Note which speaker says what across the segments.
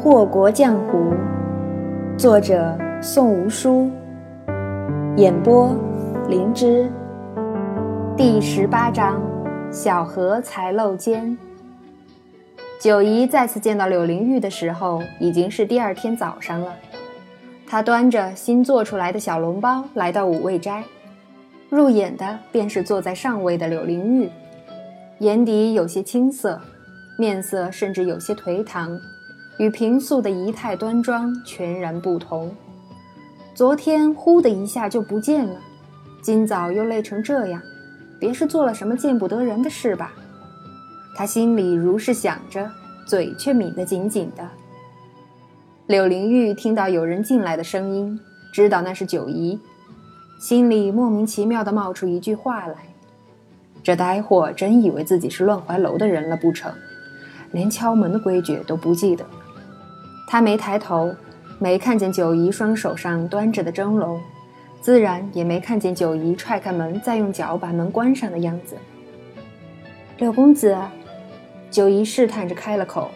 Speaker 1: 祸国江湖，作者宋无书，演播灵芝。第十八章：小荷才露尖。九姨再次见到柳灵玉的时候，已经是第二天早上了。她端着新做出来的小笼包来到五味斋，入眼的便是坐在上位的柳灵玉，眼底有些青涩，面色甚至有些颓唐。与平素的仪态端庄全然不同。昨天忽的一下就不见了，今早又累成这样，别是做了什么见不得人的事吧？他心里如是想着，嘴却抿得紧紧的。柳灵玉听到有人进来的声音，知道那是九姨，心里莫名其妙地冒出一句话来：这呆货真以为自己是乱怀楼的人了不成？连敲门的规矩都不记得。他没抬头，没看见九姨双手上端着的蒸笼，自然也没看见九姨踹开门再用脚把门关上的样子。柳公子，九姨试探着开了口，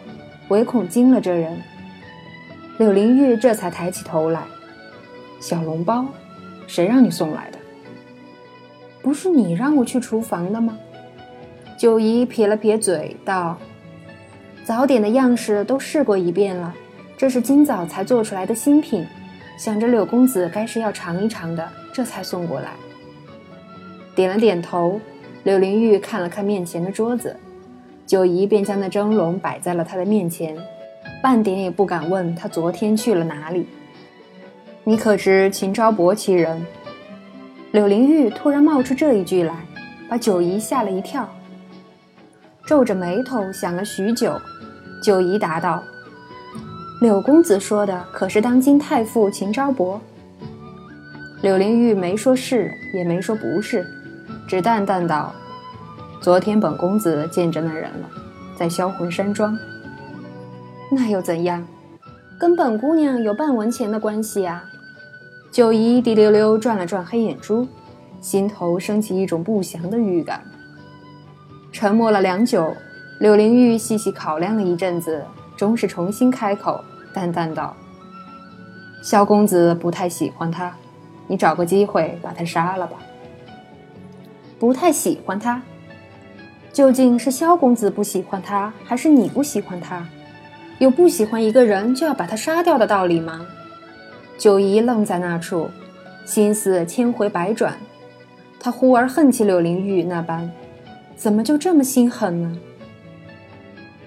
Speaker 1: 唯恐惊了这人。柳灵玉这才抬起头来：“小笼包，谁让你送来的？不是你让我去厨房的吗？”九姨撇了撇嘴道：“早点的样式都试过一遍了。”这是今早才做出来的新品，想着柳公子该是要尝一尝的，这才送过来。点了点头，柳灵玉看了看面前的桌子，九姨便将那蒸笼摆在了他的面前，半点也不敢问他昨天去了哪里。你可知秦昭伯其人？柳灵玉突然冒出这一句来，把九姨吓了一跳，皱着眉头想了许久，九姨答道。柳公子说的可是当今太傅秦昭伯？柳灵玉没说是，也没说不是，只淡淡道：“昨天本公子见着那人了，在销魂山庄。那又怎样？跟本姑娘有半文钱的关系啊？”九姨滴溜溜转了转黑眼珠，心头升起一种不祥的预感。沉默了良久，柳灵玉细细考量了一阵子，终是重新开口。淡淡道：“萧公子不太喜欢他，你找个机会把他杀了吧。”不太喜欢他，究竟是萧公子不喜欢他，还是你不喜欢他？有不喜欢一个人就要把他杀掉的道理吗？九姨愣在那处，心思千回百转。她忽而恨起柳灵玉那般，怎么就这么心狠呢？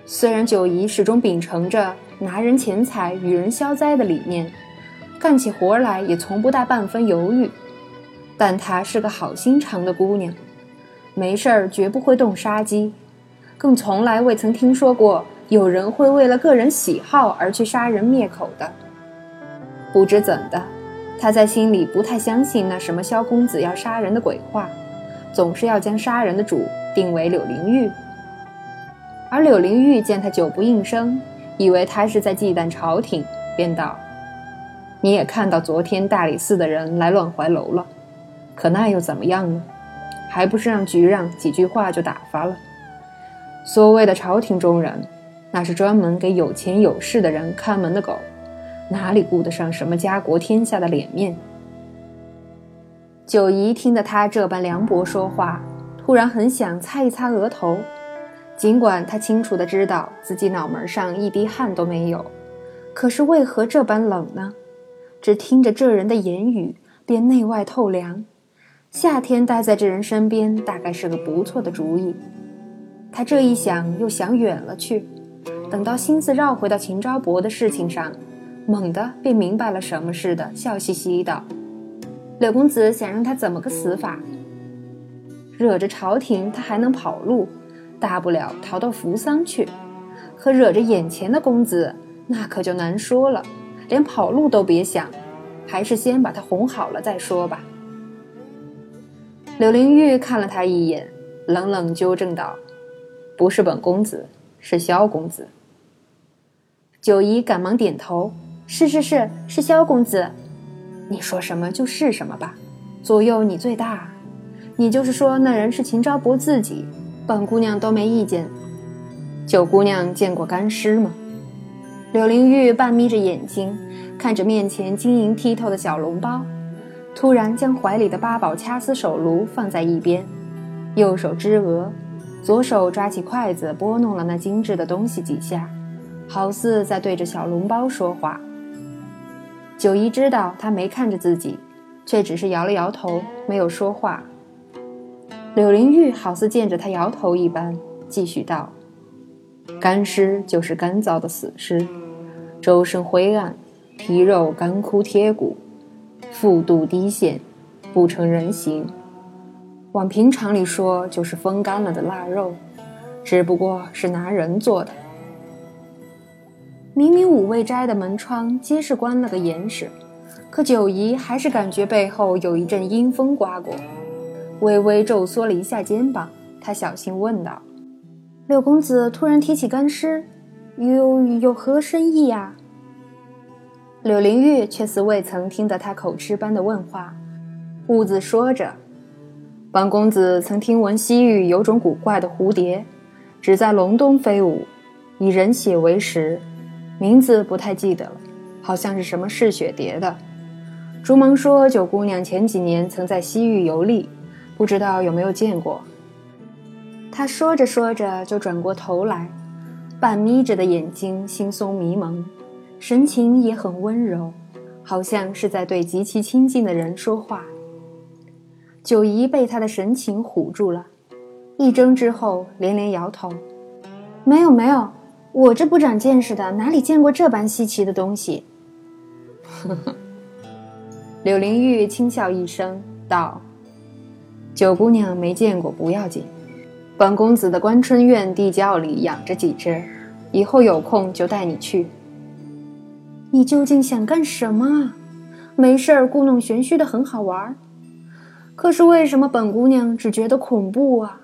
Speaker 1: 虽然九姨始终秉承着。拿人钱财与人消灾的理念，干起活来也从不带半分犹豫。但她是个好心肠的姑娘，没事儿绝不会动杀机，更从来未曾听说过有人会为了个人喜好而去杀人灭口的。不知怎的，她在心里不太相信那什么萧公子要杀人的鬼话，总是要将杀人的主定为柳灵玉。而柳灵玉见他久不应声。以为他是在忌惮朝廷，便道：“你也看到昨天大理寺的人来乱怀楼了，可那又怎么样呢？还不是让局让几句话就打发了。所谓的朝廷中人，那是专门给有钱有势的人看门的狗，哪里顾得上什么家国天下的脸面？”九姨听得他这般凉薄说话，突然很想擦一擦额头。尽管他清楚的知道自己脑门上一滴汗都没有，可是为何这般冷呢？只听着这人的言语，便内外透凉。夏天待在这人身边，大概是个不错的主意。他这一想，又想远了去。等到心思绕回到秦昭伯的事情上，猛地便明白了什么似的，笑嘻嘻道：“柳公子想让他怎么个死法？惹着朝廷，他还能跑路。”大不了逃到扶桑去，可惹着眼前的公子，那可就难说了，连跑路都别想，还是先把他哄好了再说吧。柳灵玉看了他一眼，冷冷纠正道：“不是本公子，是萧公子。”九姨赶忙点头：“是是是，是萧公子，你说什么就是什么吧，左右你最大，你就是说那人是秦昭伯自己。”本姑娘都没意见。九姑娘见过干尸吗？柳灵玉半眯着眼睛，看着面前晶莹剔透的小笼包，突然将怀里的八宝掐丝手炉放在一边，右手支额，左手抓起筷子拨弄了那精致的东西几下，好似在对着小笼包说话。九姨知道他没看着自己，却只是摇了摇头，没有说话。柳灵玉好似见着他摇头一般，继续道。干尸就是干燥的死尸，周身灰暗，皮肉干枯贴骨，腹肚低陷，不成人形。往平常里说，就是风干了的腊肉，只不过是拿人做的。明明五味斋的门窗皆是关了个严实，可九姨还是感觉背后有一阵阴风刮过，微微皱缩了一下肩膀。他小心问道。六公子突然提起干尸，有有何深意呀？柳灵玉却似未曾听得他口吃般的问话，兀自说着：“本公子曾听闻西域有种古怪的蝴蝶，只在隆冬飞舞，以人血为食，名字不太记得了，好像是什么嗜血蝶的。竹芒说九姑娘前几年曾在西域游历，不知道有没有见过。”他说着说着，就转过头来，半眯着的眼睛惺忪迷蒙，神情也很温柔，好像是在对极其亲近的人说话。九姨被他的神情唬住了，一怔之后连连摇头：“没有没有，我这不长见识的哪里见过这般稀奇的东西？”呵呵。柳灵玉轻笑一声道：“九姑娘没见过不要紧。”本公子的关春院地窖里养着几只，以后有空就带你去。你究竟想干什么？没事儿故弄玄虚的很好玩，可是为什么本姑娘只觉得恐怖啊？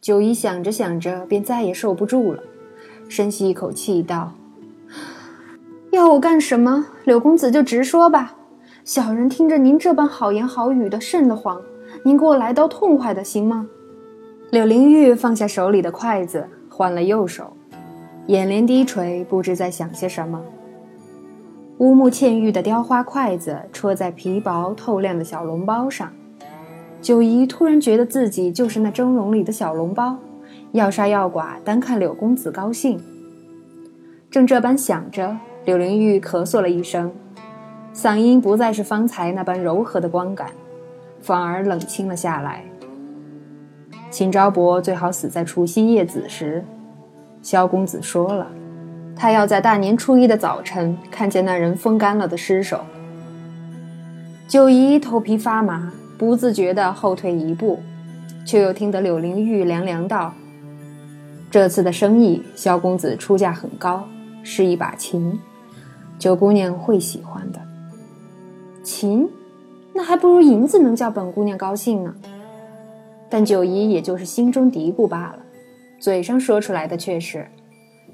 Speaker 1: 九姨想着想着便再也受不住了，深吸一口气道：“要我干什么？柳公子就直说吧，小人听着您这般好言好语的瘆得慌，您给我来刀痛快的行吗？”柳灵玉放下手里的筷子，换了右手，眼帘低垂，不知在想些什么。乌木嵌玉的雕花筷子戳在皮薄透亮的小笼包上，九姨突然觉得自己就是那蒸笼里的小笼包，要杀要剐，单看柳公子高兴。正这般想着，柳灵玉咳嗽了一声，嗓音不再是方才那般柔和的光感，反而冷清了下来。秦昭伯最好死在除夕夜子时，萧公子说了，他要在大年初一的早晨看见那人风干了的尸首。九姨头皮发麻，不自觉地后退一步，却又听得柳灵玉凉凉道：“这次的生意，萧公子出价很高，是一把琴，九姑娘会喜欢的。琴，那还不如银子能叫本姑娘高兴呢。”但九姨也就是心中嘀咕罢了，嘴上说出来的却是：“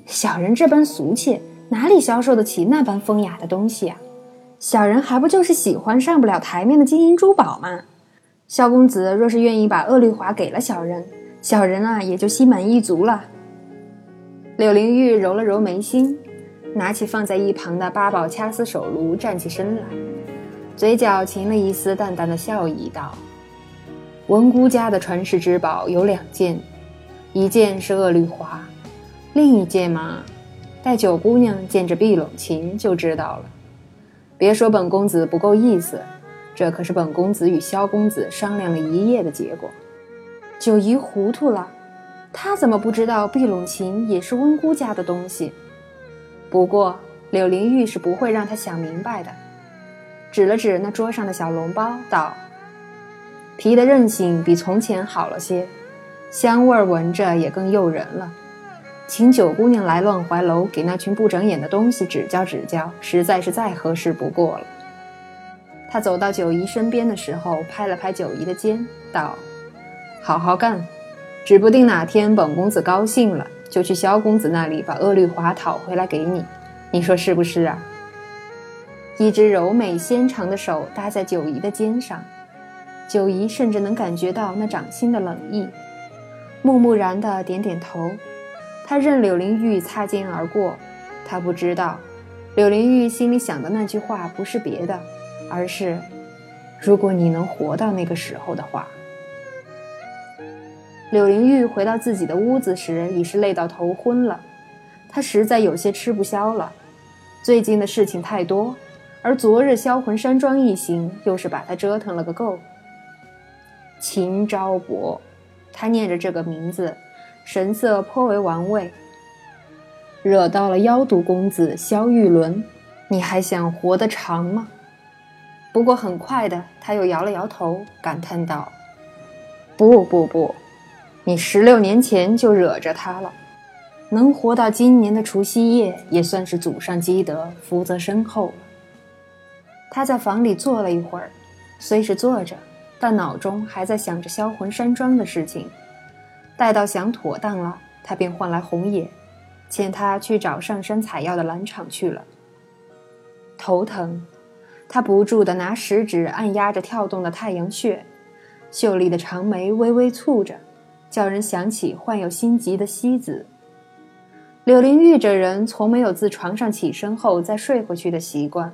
Speaker 1: 小人这般俗气，哪里消受得起那般风雅的东西啊？小人还不就是喜欢上不了台面的金银珠宝吗？萧公子若是愿意把鄂绿华给了小人，小人啊也就心满意足了。”柳灵玉揉了揉眉心，拿起放在一旁的八宝掐丝手炉，站起身来，嘴角噙了一丝淡淡的笑意，道。文姑家的传世之宝有两件，一件是恶绿华，另一件嘛，待九姑娘见着碧龙琴就知道了。别说本公子不够意思，这可是本公子与萧公子商量了一夜的结果。九姨糊涂了，她怎么不知道碧龙琴也是温姑家的东西？不过柳灵玉是不会让她想明白的，指了指那桌上的小笼包，道。皮的韧性比从前好了些，香味儿闻着也更诱人了。请九姑娘来乱怀楼，给那群不长眼的东西指教指教，实在是再合适不过了。他走到九姨身边的时候，拍了拍九姨的肩，道：“好好干，指不定哪天本公子高兴了，就去萧公子那里把鄂绿华讨回来给你。你说是不是啊？”一只柔美纤长的手搭在九姨的肩上。九姨甚至能感觉到那掌心的冷意，木木然的点点头。她任柳灵玉擦肩而过，他不知道，柳灵玉心里想的那句话不是别的，而是：如果你能活到那个时候的话。柳灵玉回到自己的屋子时，已是累到头昏了。她实在有些吃不消了。最近的事情太多，而昨日销魂山庄一行又是把他折腾了个够。秦昭伯，他念着这个名字，神色颇为玩味。惹到了妖毒公子萧玉伦，你还想活得长吗？不过很快的，他又摇了摇头，感叹道：“不不不。”你十六年前就惹着他了，能活到今年的除夕夜，也算是祖上积德，福泽深厚了。他在房里坐了一会儿，虽是坐着，但脑中还在想着销魂山庄的事情。待到想妥当了，他便唤来红野，遣他去找上山采药的兰场去了。头疼，他不住地拿食指按压着跳动的太阳穴，秀丽的长眉微微蹙着。叫人想起患有心疾的西子。柳灵玉这人从没有自床上起身后再睡回去的习惯，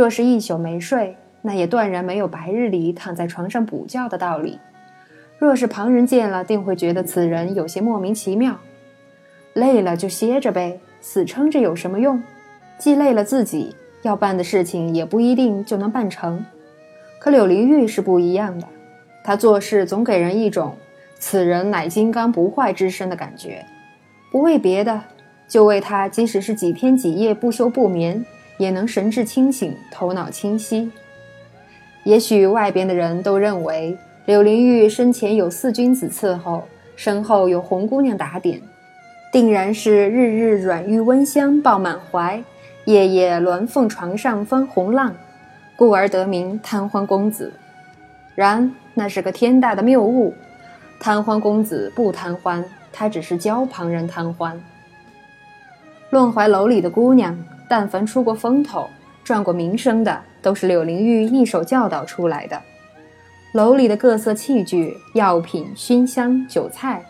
Speaker 1: 若是一宿没睡，那也断然没有白日里躺在床上补觉的道理。若是旁人见了，定会觉得此人有些莫名其妙。累了就歇着呗，死撑着有什么用？既累了自己，要办的事情也不一定就能办成。可柳灵玉是不一样的，她做事总给人一种。此人乃金刚不坏之身的感觉，不为别的，就为他即使是几天几夜不休不眠，也能神志清醒，头脑清晰。也许外边的人都认为柳灵玉生前有四君子伺候，身后有红姑娘打点，定然是日日软玉温香抱满怀，夜夜鸾凤床上翻红浪，故而得名贪欢公子。然那是个天大的谬误。贪欢公子不贪欢，他只是教旁人贪欢。乱怀楼里的姑娘，但凡出过风头、赚过名声的，都是柳灵玉一手教导出来的。楼里的各色器具、药品、熏香、酒菜，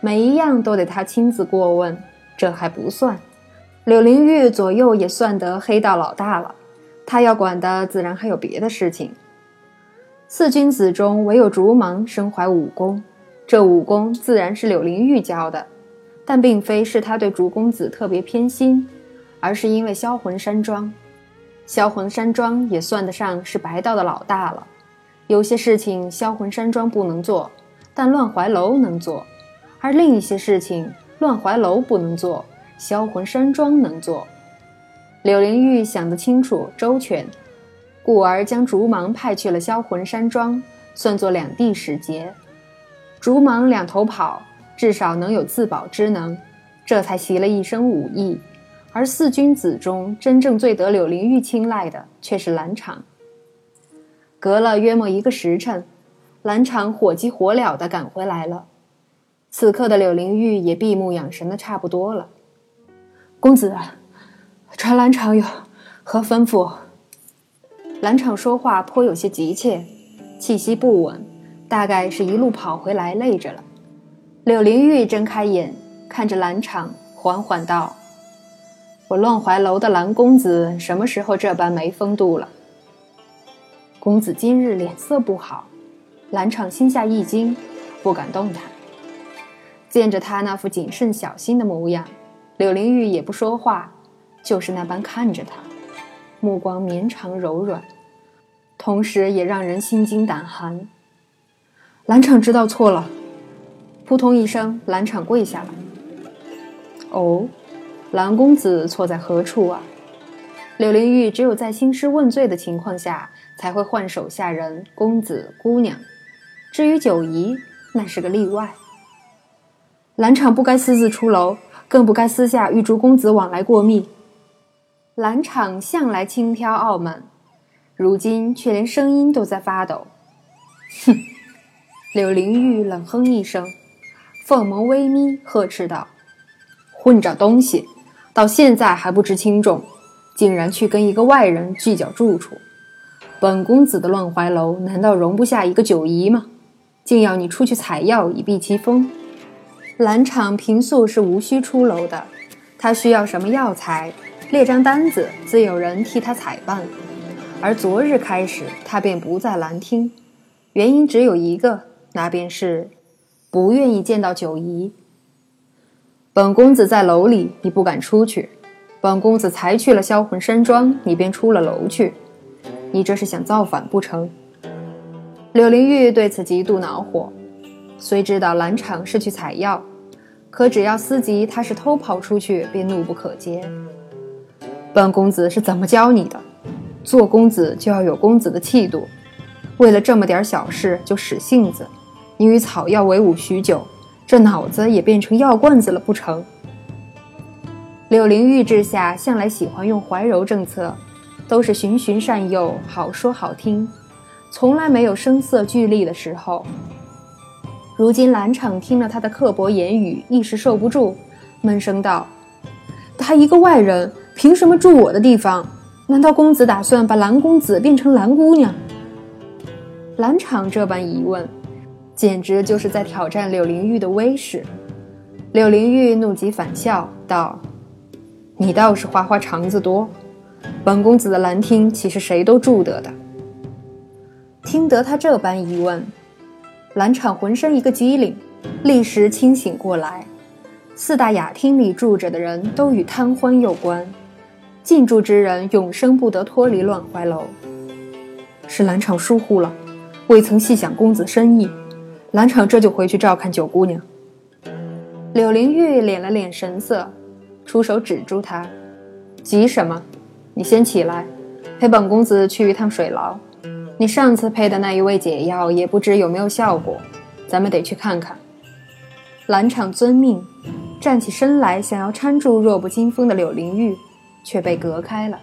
Speaker 1: 每一样都得他亲自过问。这还不算，柳灵玉左右也算得黑道老大了。他要管的，自然还有别的事情。四君子中，唯有竹芒身怀武功。这武功自然是柳灵玉教的，但并非是他对竹公子特别偏心，而是因为销魂山庄。销魂山庄也算得上是白道的老大了。有些事情销魂山庄不能做，但乱怀楼能做；而另一些事情乱怀楼不能做，销魂山庄能做。柳灵玉想得清楚周全，故而将竹芒派去了销魂山庄，算作两地使节。竹芒两头跑，至少能有自保之能，这才习了一身武艺。而四君子中，真正最得柳灵玉青睐的，却是兰场。隔了约莫一个时辰，蓝场火急火燎地赶回来了。此刻的柳灵玉也闭目养神的差不多了。公子，传兰场有何吩咐？兰场说话颇有些急切，气息不稳。大概是一路跑回来累着了。柳灵玉睁开眼，看着兰场，缓缓道：“我乱怀楼的蓝公子什么时候这般没风度了？”公子今日脸色不好。蓝场心下一惊，不敢动弹。见着他那副谨慎小心的模样，柳灵玉也不说话，就是那般看着他，目光绵长柔软，同时也让人心惊胆寒。蓝场知道错了，扑通一声，蓝场跪下了。哦，蓝公子错在何处啊？柳灵玉只有在兴师问罪的情况下，才会换手下人公子姑娘。至于九姨，那是个例外。蓝场不该私自出楼，更不该私下与竹公子往来过密。蓝场向来轻佻傲慢，如今却连声音都在发抖。哼！柳灵玉冷哼一声，凤眸微眯，呵斥道：“混账东西，到现在还不知轻重，竟然去跟一个外人计较住处！本公子的乱怀楼，难道容不下一个九姨吗？竟要你出去采药以避其锋！兰场平素是无需出楼的，他需要什么药材，列张单子，自有人替他采办。而昨日开始，他便不在兰厅，原因只有一个，那便是不愿意见到九姨。本公子在楼里，你不敢出去；本公子才去了销魂山庄，你便出了楼去。你这是想造反不成？柳灵玉对此极度恼火，虽知道兰场是去采药，可只要思及他是偷跑出去，便怒不可遏。本公子是怎么教你的？做公子就要有公子的气度，为了这么点小事就使性子，你与草药为伍许久，这脑子也变成药罐子了不成？柳灵玉治下向来喜欢用怀柔政策。都是循循善诱，好说好听，从来没有声色俱厉的时候。如今兰场听了他的刻薄言语，一时受不住，闷声道：“他一个外人，凭什么住我的地方？难道公子打算把兰公子变成兰姑娘？”兰场这般疑问，简直就是在挑战柳灵玉的威势。柳灵玉怒极反笑道：“你倒是花花肠子多。”本公子的兰厅岂是谁都住得的？听得他这般一问，兰场浑身一个机灵，立时清醒过来。四大雅厅里住着的人都与贪欢有关，进驻之人永生不得脱离乱怀楼。是兰场疏忽了，未曾细想公子深意。兰场这就回去照看九姑娘。柳灵玉敛了敛神色，出手止住他：“急什么？”你先起来，陪本公子去一趟水牢。你上次配的那一味解药也不知有没有效果，咱们得去看看。兰场遵命，站起身来，想要搀住弱不禁风的柳灵玉，却被隔开了。